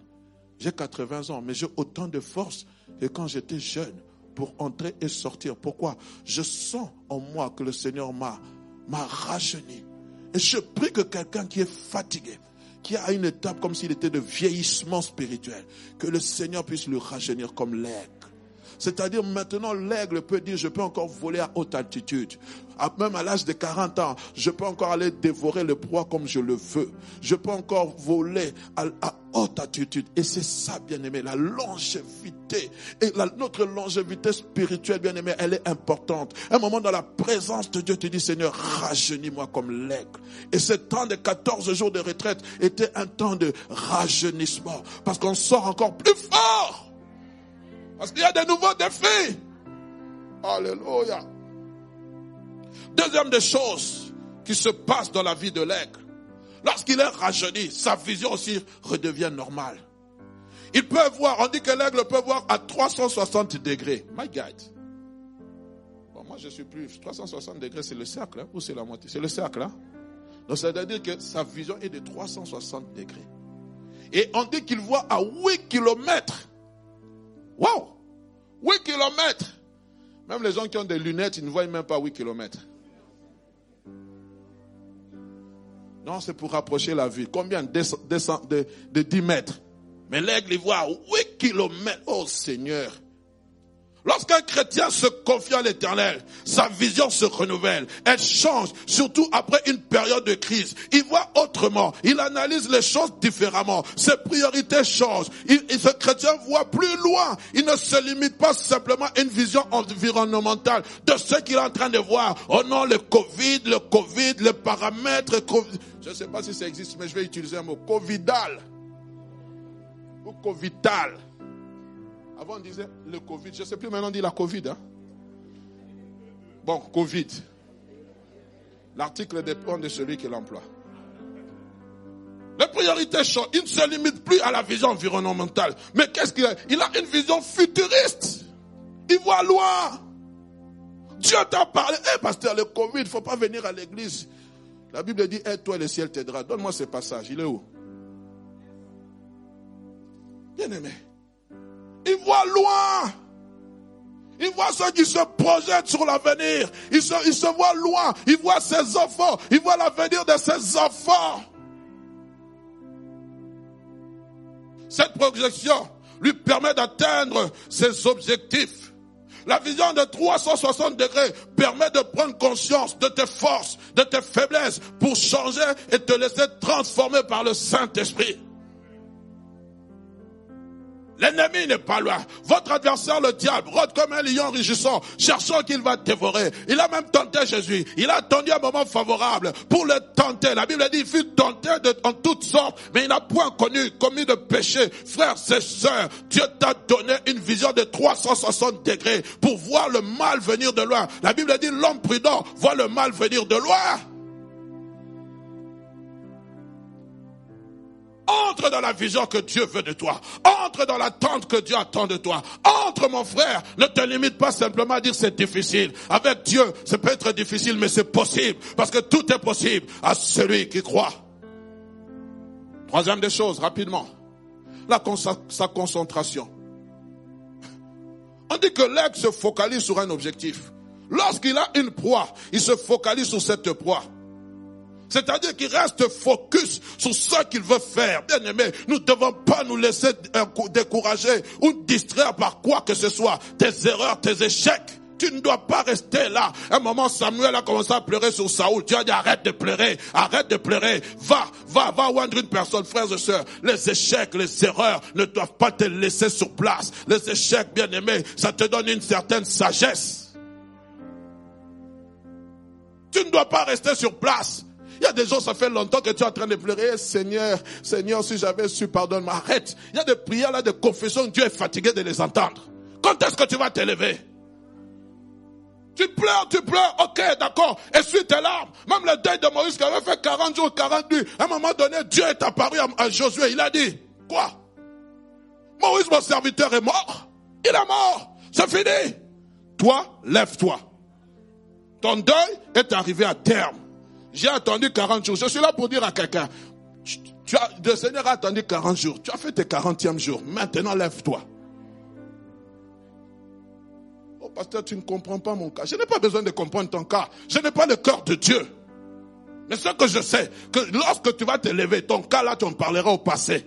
Speaker 1: J'ai 80 ans, mais j'ai autant de force que quand j'étais jeune pour entrer et sortir. Pourquoi? Je sens en moi que le Seigneur m'a rajeuni. Et je prie que quelqu'un qui est fatigué, qui a une étape comme s'il était de vieillissement spirituel, que le Seigneur puisse le rajeunir comme l'aigle. C'est-à-dire maintenant l'aigle peut dire je peux encore voler à haute altitude. Même à l'âge de 40 ans, je peux encore aller dévorer le proie comme je le veux. Je peux encore voler à, haute altitude. Et c'est ça, bien aimé, la longévité. Et notre longévité spirituelle, bien aimé, elle est importante. Un moment dans la présence de Dieu, tu dis, Seigneur, rajeunis-moi comme l'aigle. Et ce temps de 14 jours de retraite était un temps de rajeunissement. Parce qu'on sort encore plus fort. Parce qu'il y a de nouveaux défis. Alléluia. Deuxième des choses qui se passent dans la vie de l'aigle. Lorsqu'il est rajeuni, sa vision aussi redevient normale. Il peut voir, on dit que l'aigle peut voir à 360 degrés. My God. Moi je suis plus. 360 degrés, c'est le cercle, hein, ou c'est la moitié? C'est le cercle, hein? Donc ça veut dire que sa vision est de 360 degrés. Et on dit qu'il voit à 8 kilomètres. Wow! 8 kilomètres! Même les gens qui ont des lunettes, ils ne voient même pas 8 kilomètres. Non, c'est pour rapprocher la vue. Combien? De, de, de 10 mètres. Mais l'aigle, il voit 8 kilomètres. Oh Seigneur. Lorsqu'un chrétien se confie à l'éternel, sa vision se renouvelle. Elle change, surtout après une période de crise. Il voit autrement. Il analyse les choses différemment. Ses priorités changent. Ce chrétien voit plus loin. Il ne se limite pas simplement à une vision environnementale de ce qu'il est en train de voir. Oh non, le Covid, le Covid, les paramètres. Je ne sais pas si ça existe, mais je vais utiliser un mot. Covidal. Ou Covital. Avant, on disait le Covid. Je ne sais plus, maintenant on dit la Covid. Hein. Bon, Covid. L'article dépend de celui qui l'emploie. Les priorités changent. Il ne se limite plus à la vision environnementale. Mais qu'est-ce qu'il a? Il a une vision futuriste. Il voit loin. Dieu t'a parlé. Eh, pasteur, le Covid, il ne faut pas venir à l'église. La Bible dit, aide-toi, le ciel t'aidera. Donne-moi ce passage. Il est où? Bien aimé. Il voit loin. Il voit ceux qui se projettent sur l'avenir. Il se, il se voit loin. Il voit ses enfants. Il voit l'avenir de ses enfants. Cette projection lui permet d'atteindre ses objectifs. La vision de 360 degrés permet de prendre conscience de tes forces, de tes faiblesses pour changer et te laisser transformer par le Saint-Esprit. L'ennemi n'est pas loin. Votre adversaire, le diable, rôde comme un lion rugissant, cherchant qu'il va dévorer. Il a même tenté Jésus. Il a attendu un moment favorable pour le tenter. La Bible dit, il fut tenté de, en toutes sortes, mais il n'a point connu, commis de péché. Frères et sœurs, Dieu t'a donné une vision de 360 degrés pour voir le mal venir de loin. La Bible dit, l'homme prudent voit le mal venir de loin. Entre dans la vision que Dieu veut de toi. Entre dans l'attente que Dieu attend de toi. Entre mon frère. Ne te limite pas simplement à dire c'est difficile. Avec Dieu, ça peut être difficile, mais c'est possible. Parce que tout est possible à celui qui croit. Troisième des choses, rapidement. La sa concentration. On dit que l'aigle se focalise sur un objectif. Lorsqu'il a une proie, il se focalise sur cette proie. C'est-à-dire qu'il reste focus sur ce qu'il veut faire. Bien aimé, nous ne devons pas nous laisser décourager ou distraire par quoi que ce soit. Tes erreurs, tes échecs. Tu ne dois pas rester là. un moment, Samuel a commencé à pleurer sur Saoul. Tu as dit arrête de pleurer, arrête de pleurer. Va, va, va oindre une personne, frères et sœurs. Les échecs, les erreurs ne doivent pas te laisser sur place. Les échecs, bien aimés, ça te donne une certaine sagesse. Tu ne dois pas rester sur place. Il y a des gens, ça fait longtemps que tu es en train de pleurer. Seigneur, Seigneur, si j'avais su, pardonne-moi. Arrête. Il y a des prières là, de confession. Dieu est fatigué de les entendre. Quand est-ce que tu vas t'élever? Tu pleures, tu pleures, ok, d'accord. Essuie tes larmes. Même le deuil de Moïse qui avait fait 40 jours, 40 nuits. À un moment donné, Dieu est apparu à, Josué. Il a dit, quoi? Moïse, mon serviteur, est mort. Il est mort. C'est fini. Toi, lève-toi. Ton deuil est arrivé à terme. J'ai attendu 40 jours. Je suis là pour dire à quelqu'un, tu as, le Seigneur a attendu 40 jours. Tu as fait tes 40e jours. Maintenant, lève-toi. Oh, pasteur, tu ne comprends pas mon cas. Je n'ai pas besoin de comprendre ton cas. Je n'ai pas le cœur de Dieu. Mais ce que je sais, que lorsque tu vas te lever, ton cas là, tu en parleras au passé.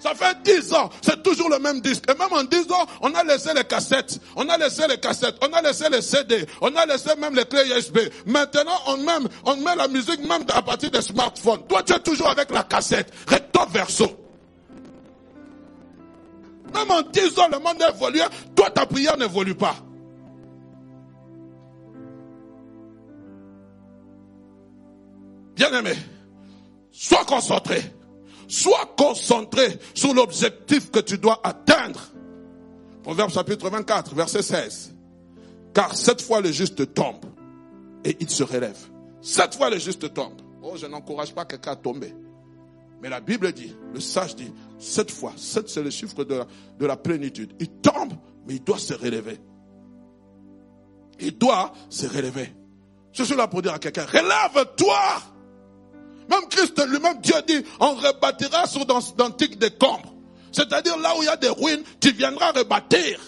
Speaker 1: Ça fait dix ans, c'est toujours le même disque. Et même en dix ans, on a laissé les cassettes, on a laissé les cassettes, on a laissé les CD, on a laissé même les clés USB. Maintenant, on met, la musique même à partir des smartphones. Toi, tu es toujours avec la cassette, recto verso. Même en dix ans, le monde a évolué. Toi, ta prière n'évolue pas. Bien aimé, sois concentré. Sois concentré sur l'objectif que tu dois atteindre. Proverbe chapitre 24, verset 16. Car cette fois le juste tombe et il se relève. Cette fois le juste tombe. Oh, je n'encourage pas quelqu'un à tomber. Mais la Bible dit, le sage dit, cette fois, sept c'est le chiffre de la, de la plénitude. Il tombe, mais il doit se relever. Il doit se relever. Je suis là pour dire à quelqu'un, relève-toi même Christ lui-même, Dieu dit, on rebâtira sur d'antiques décombres. C'est-à-dire là où il y a des ruines, tu viendras rebâtir.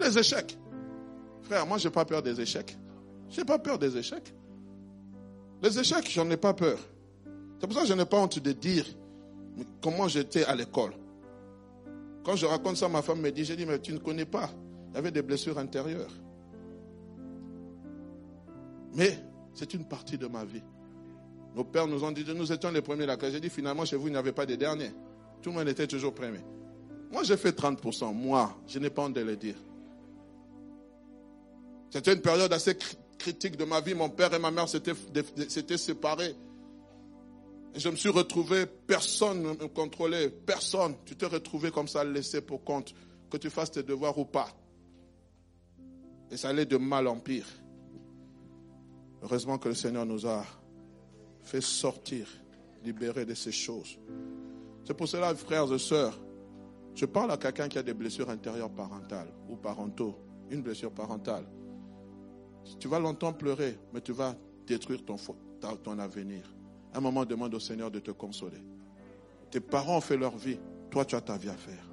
Speaker 1: Les échecs. Frère, moi, j'ai pas peur des échecs. J'ai pas peur des échecs. Les échecs, j'en ai pas peur. C'est pour ça que je n'ai pas honte de dire comment j'étais à l'école. Quand je raconte ça, ma femme me dit, j'ai dit, mais tu ne connais pas. Il y avait des blessures intérieures. Mais c'est une partie de ma vie. Nos pères nous ont dit, nous étions les premiers là. J'ai dit, finalement, chez vous, il n'y avait pas de derniers. Tout le monde était toujours premier. Moi, j'ai fait 30%. Moi, je n'ai pas honte de le dire. C'était une période assez critique de ma vie. Mon père et ma mère s'étaient séparés. Et je me suis retrouvé, personne ne me contrôlait, personne. Tu t'es retrouvé comme ça, laissé pour compte, que tu fasses tes devoirs ou pas. Et ça allait de mal en pire. Heureusement que le Seigneur nous a fait sortir, libérer de ces choses. C'est pour cela, frères et sœurs, je parle à quelqu'un qui a des blessures intérieures parentales ou parentaux, une blessure parentale. Tu vas longtemps pleurer, mais tu vas détruire ton, ton avenir. Un moment, demande au Seigneur de te consoler. Tes parents ont fait leur vie, toi tu as ta vie à faire.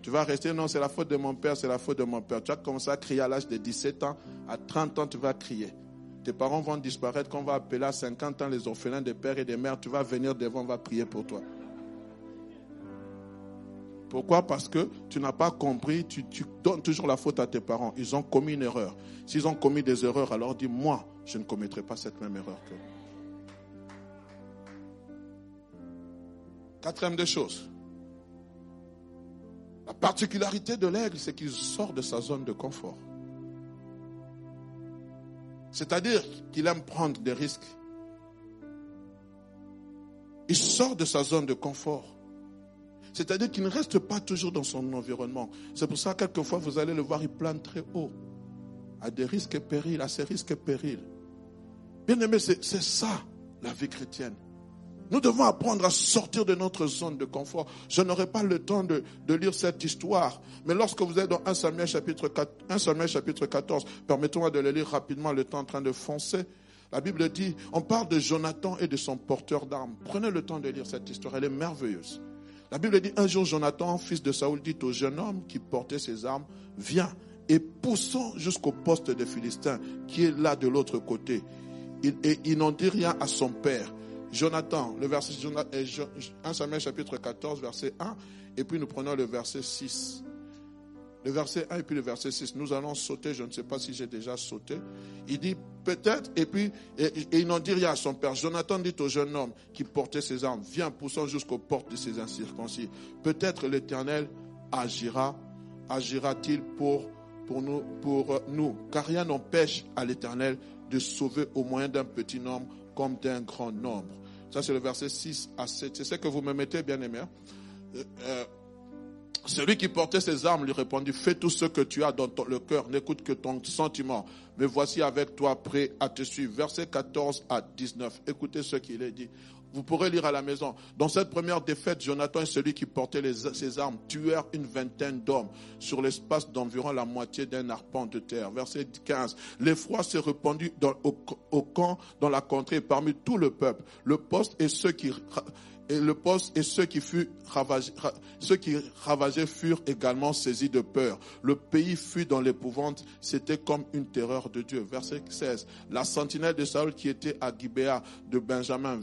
Speaker 1: Tu vas rester, non, c'est la faute de mon père, c'est la faute de mon père. Tu as commencé à crier à l'âge de 17 ans, à 30 ans, tu vas crier. Tes parents vont disparaître, qu'on va appeler à 50 ans les orphelins des pères et des mères. Tu vas venir devant, on va prier pour toi. Pourquoi? Parce que tu n'as pas compris, tu, donnes toujours la faute à tes parents. Ils ont commis une erreur. S'ils ont commis des erreurs, alors dis, moi, je ne commettrai pas cette même erreur Quatrième des choses. La particularité de l'aigle, c'est qu'il sort de sa zone de confort. C'est-à-dire qu'il aime prendre des risques. Il sort de sa zone de confort. C'est-à-dire qu'il ne reste pas toujours dans son environnement. C'est pour ça que quelquefois vous allez le voir, il plane très haut, à des risques et périls, à ces risques et périls. Bien aimé, c'est ça la vie chrétienne. Nous devons apprendre à sortir de notre zone de confort. Je n'aurai pas le temps de, lire cette histoire, mais lorsque vous êtes dans 1 Samuel chapitre, 4, 1 Samuel chapitre 14, permettez-moi de le lire rapidement, le temps en train de foncer. La Bible dit, on parle de Jonathan et de son porteur d'armes. Prenez le temps de lire cette histoire, elle est merveilleuse. La Bible dit, un jour Jonathan, fils de Saoul, dit au jeune homme qui portait ses armes, viens et poussant jusqu'au poste des Philistins qui est là de l'autre côté. Et il n'en dit rien à son père. Jonathan, le verset 1 Samuel chapitre 14, verset 1, et puis nous prenons le verset 6. Le verset 1 et puis le verset 6. Nous allons sauter, je ne sais pas si j'ai déjà sauté. Il dit peut-être, et puis et, il n'en dit rien à son père. Jonathan dit au jeune homme qui portait ses armes, viens poussant jusqu'aux portes de ces incirconcis. Peut-être l'Éternel agira, agira-t-il pour, pour, nous, pour nous, car rien n'empêche à l'Éternel de sauver au moyen d'un petit nombre comme d'un grand nombre. Ça, c'est le verset 6 à 7. C'est ce que vous me mettez, bien aimé. Hein? Euh, euh, celui qui portait ses armes lui répondit, fais tout ce que tu as dans le cœur, n'écoute que ton sentiment. Mais voici avec toi prêt à te suivre. Verset 14 à 19. Écoutez ce qu'il est dit. Vous pourrez lire à la maison. Dans cette première défaite, Jonathan est celui qui portait les, ses armes, tuèrent une vingtaine d'hommes sur l'espace d'environ la moitié d'un arpent de terre. Verset 15. L'effroi s'est répandu dans, au, au, camp, dans la contrée, parmi tout le peuple. Le poste et ceux qui et le poste et ceux qui furent ravagés, ceux qui furent également saisis de peur. Le pays fut dans l'épouvante, c'était comme une terreur de Dieu. Verset 16. La sentinelle de Saül qui était à Gibéa de Benjamin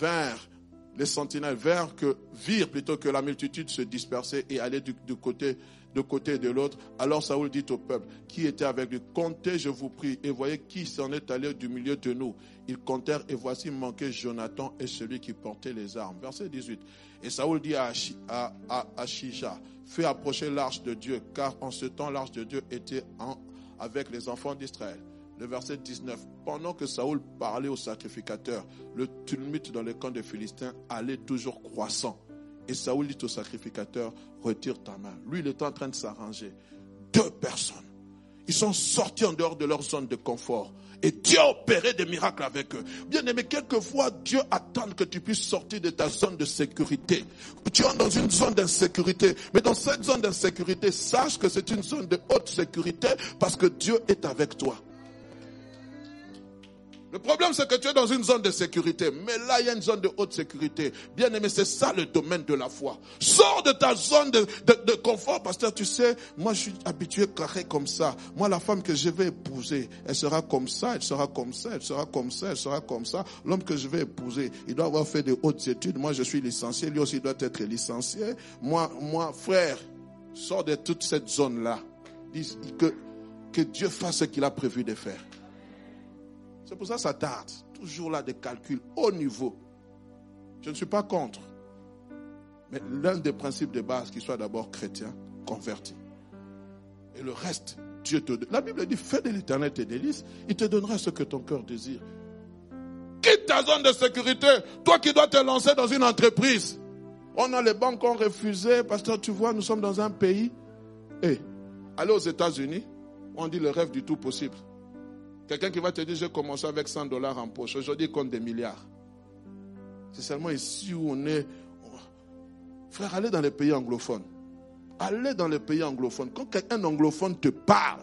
Speaker 1: vers les sentinelles, vers que, virent plutôt que la multitude se dispersait et allait du, côté de côté et de l'autre. Alors Saoul dit au peuple qui était avec lui, comptez, je vous prie, et voyez qui s'en est allé du milieu de nous. Ils comptèrent et voici manquait Jonathan et celui qui portait les armes. Verset 18. Et Saoul dit à, Ashija, fais approcher l'arche de Dieu, car en ce temps l'arche de Dieu était avec les enfants d'Israël. Le verset 19. Pendant que Saoul parlait au sacrificateur, le tumulte dans le camp des Philistins allait toujours croissant. Et Saoul dit au sacrificateur, retire ta main. Lui, il est en train de s'arranger. Deux personnes. Ils sont sortis en dehors de leur zone de confort. Et Dieu a opéré des miracles avec eux. Bien aimé, quelquefois, Dieu attend que tu puisses sortir de ta zone de sécurité. Tu es dans une zone d'insécurité. Mais dans cette zone d'insécurité, sache que c'est une zone de haute sécurité parce que Dieu est avec toi. Le problème, c'est que tu es dans une zone de sécurité. Mais là, il y a une zone de haute sécurité. Bien aimé, c'est ça le domaine de la foi. Sors de ta zone de, de, de confort, pasteur. Tu sais, moi, je suis habitué carré comme ça. Moi, la femme que je vais épouser, elle sera comme ça, elle sera comme ça, elle sera comme ça, elle sera comme ça. L'homme que je vais épouser, il doit avoir fait de hautes études. Moi, je suis licencié. Lui aussi doit être licencié. Moi, moi, frère, sors de toute cette zone-là. Dis que, que Dieu fasse ce qu'il a prévu de faire. C'est pour ça que ça tarde. Toujours là des calculs haut niveau. Je ne suis pas contre. Mais l'un des principes de base, qu'il soit d'abord chrétien, converti. Et le reste, Dieu te donne. La Bible dit, fais de l'éternel tes délices, il te donnera ce que ton cœur désire. Quitte ta zone de sécurité, toi qui dois te lancer dans une entreprise. On a les banques qui ont refusé, pasteur, tu vois, nous sommes dans un pays. Et eh, allez aux États-Unis, on dit le rêve du tout possible. Quelqu'un qui va te dire, j'ai commencé avec 100 dollars en poche. Aujourd'hui, il compte des milliards. C'est seulement ici où on est. Frère, allez dans les pays anglophones. Allez dans les pays anglophones. Quand quelqu'un anglophone te parle,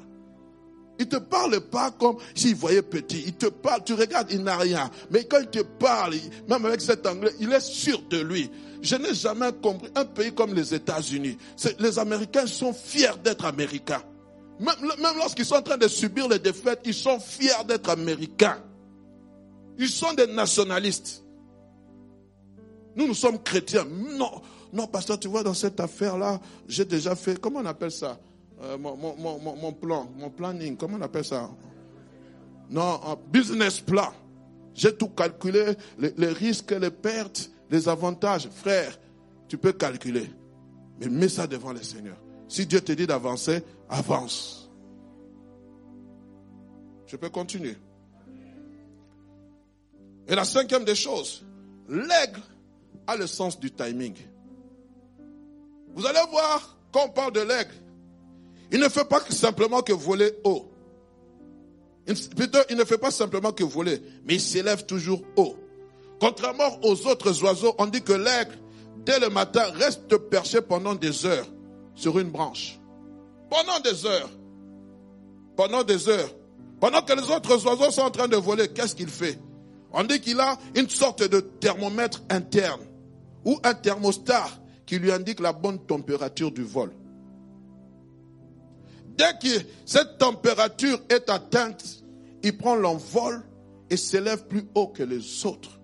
Speaker 1: il ne te parle pas comme s'il voyait petit. Il te parle, tu regardes, il n'a rien. Mais quand il te parle, même avec cet anglais, il est sûr de lui. Je n'ai jamais compris un pays comme les États-Unis. Les Américains sont fiers d'être Américains. Même, lorsqu'ils sont en train de subir les défaites, ils sont fiers d'être américains. Ils sont des nationalistes. Nous, nous sommes chrétiens. Non, non, pasteur, tu vois, dans cette affaire-là, j'ai déjà fait, comment on appelle ça? Euh, mon, mon, mon, plan, mon planning, comment on appelle ça? Non, un business plan. J'ai tout calculé, les risques, les pertes, les avantages. Frère, tu peux calculer. Mais mets ça devant le Seigneur. Si Dieu te dit d'avancer, avance. Je peux continuer. Et la cinquième des choses, l'aigle a le sens du timing. Vous allez voir, quand on parle de l'aigle, il ne fait pas simplement que voler haut. Il ne fait pas simplement que voler, mais il s'élève toujours haut. Contrairement aux autres oiseaux, on dit que l'aigle, dès le matin, reste perché pendant des heures sur une branche. Pendant des heures. Pendant des heures. Pendant que les autres oiseaux sont en train de voler, qu'est-ce qu'il fait? On dit qu'il a une sorte de thermomètre interne ou un thermostat qui lui indique la bonne température du vol. Dès que cette température est atteinte, il prend l'envol et s'élève plus haut que les autres.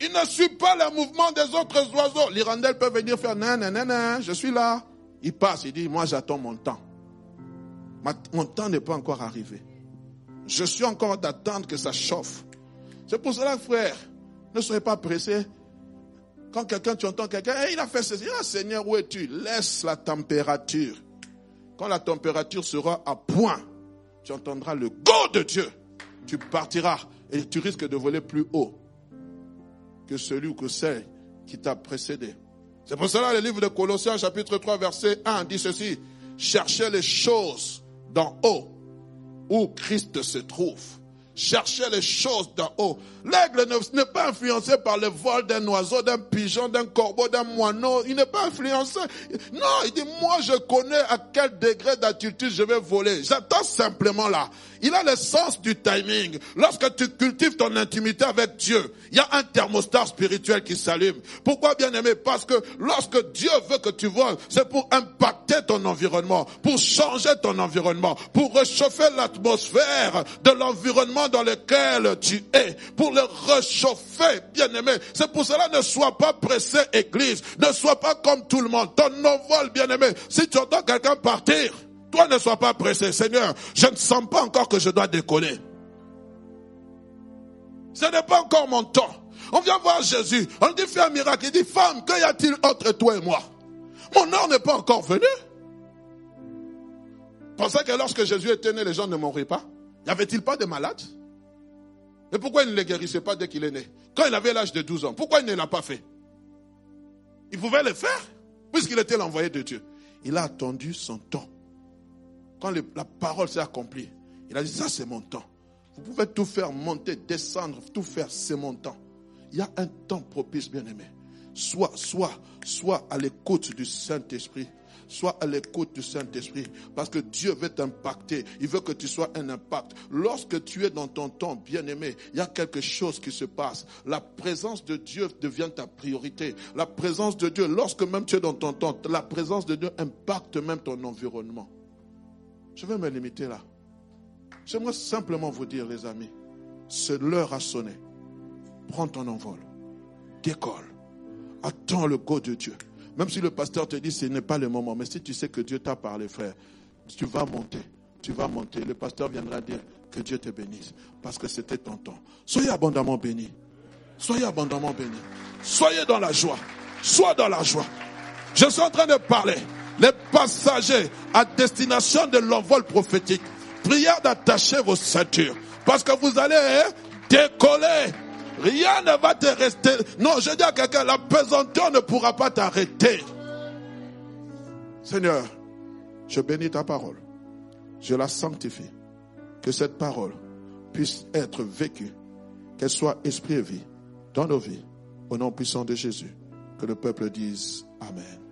Speaker 1: Il ne suit pas le mouvement des autres oiseaux. L'hirondelle peut venir faire nan, nan, nan, nan, je suis là. Il passe, il dit, moi j'attends mon temps. Mon temps n'est pas encore arrivé. Je suis encore d'attendre que ça chauffe. C'est pour cela, frère, ne soyez pas pressés. Quand quelqu'un, tu entends quelqu'un, il a fait ceci, ah Seigneur, où es-tu? Laisse la température. Quand la température sera à point, tu entendras le go de Dieu. Tu partiras et tu risques de voler plus haut que celui ou que celle qui t'a précédé. C'est pour cela le livre de Colossiens chapitre 3 verset 1 dit ceci. Cherchez les choses d'en haut où Christ se trouve chercher les choses d'en haut. L'aigle n'est pas influencé par le vol d'un oiseau, d'un pigeon, d'un corbeau, d'un moineau. Il n'est pas influencé. Non, il dit, moi je connais à quel degré d'attitude je vais voler. J'attends simplement là. Il a le sens du timing. Lorsque tu cultives ton intimité avec Dieu, il y a un thermostat spirituel qui s'allume. Pourquoi bien aimé Parce que lorsque Dieu veut que tu voles, c'est pour impacter ton environnement, pour changer ton environnement, pour réchauffer l'atmosphère de l'environnement dans lequel tu es, pour le réchauffer, bien aimé. C'est pour cela ne sois pas pressé, Église. Ne sois pas comme tout le monde. Ton envol, bien aimé. Si tu entends quelqu'un partir, toi ne sois pas pressé. Seigneur, je ne sens pas encore que je dois décoller. Ce n'est pas encore mon temps. On vient voir Jésus. On dit, fais un miracle. Il dit, femme, qu'y a-t-il entre toi et moi? Mon heure n'est pas encore venue. Pensez que lorsque Jésus était né, les gens ne mourraient pas? Y avait-il pas de malades? Mais pourquoi il ne les guérissait pas dès qu'il est né? Quand il avait l'âge de 12 ans, pourquoi il ne l'a pas fait? Il pouvait le faire, puisqu'il était l'envoyé de Dieu. Il a attendu son temps quand la parole s'est accomplie, il a dit, ça c'est mon temps. Vous pouvez tout faire monter, descendre, tout faire, c'est mon temps. Il y a un temps propice, bien aimé. Soit, soit, soit à l'écoute du Saint-Esprit. Soit à l'écoute du Saint-Esprit. Parce que Dieu veut t'impacter. Il veut que tu sois un impact. Lorsque tu es dans ton temps, bien aimé, il y a quelque chose qui se passe. La présence de Dieu devient ta priorité. La présence de Dieu, lorsque même tu es dans ton temps, la présence de Dieu impacte même ton environnement. Je vais me limiter là. J'aimerais simplement vous dire, les amis, c'est l'heure à sonner. Prends ton envol. Décolle. Attends le go de Dieu. Même si le pasteur te dit ce n'est pas le moment, mais si tu sais que Dieu t'a parlé, frère, tu vas monter. Tu vas monter. Le pasteur viendra dire que Dieu te bénisse. Parce que c'était ton temps. Soyez abondamment bénis. Soyez abondamment bénis. Soyez dans la joie. Sois dans la joie. Je suis en train de parler les passagers à destination de l'envol prophétique, prière d'attacher vos ceintures. Parce que vous allez hein, décoller. Rien ne va te rester. Non, je dis à quelqu'un, la pesanteur ne pourra pas t'arrêter. Seigneur, je bénis ta parole. Je la sanctifie. Que cette parole puisse être vécue. Qu'elle soit esprit et vie dans nos vies. Au nom puissant de Jésus. Que le peuple dise Amen.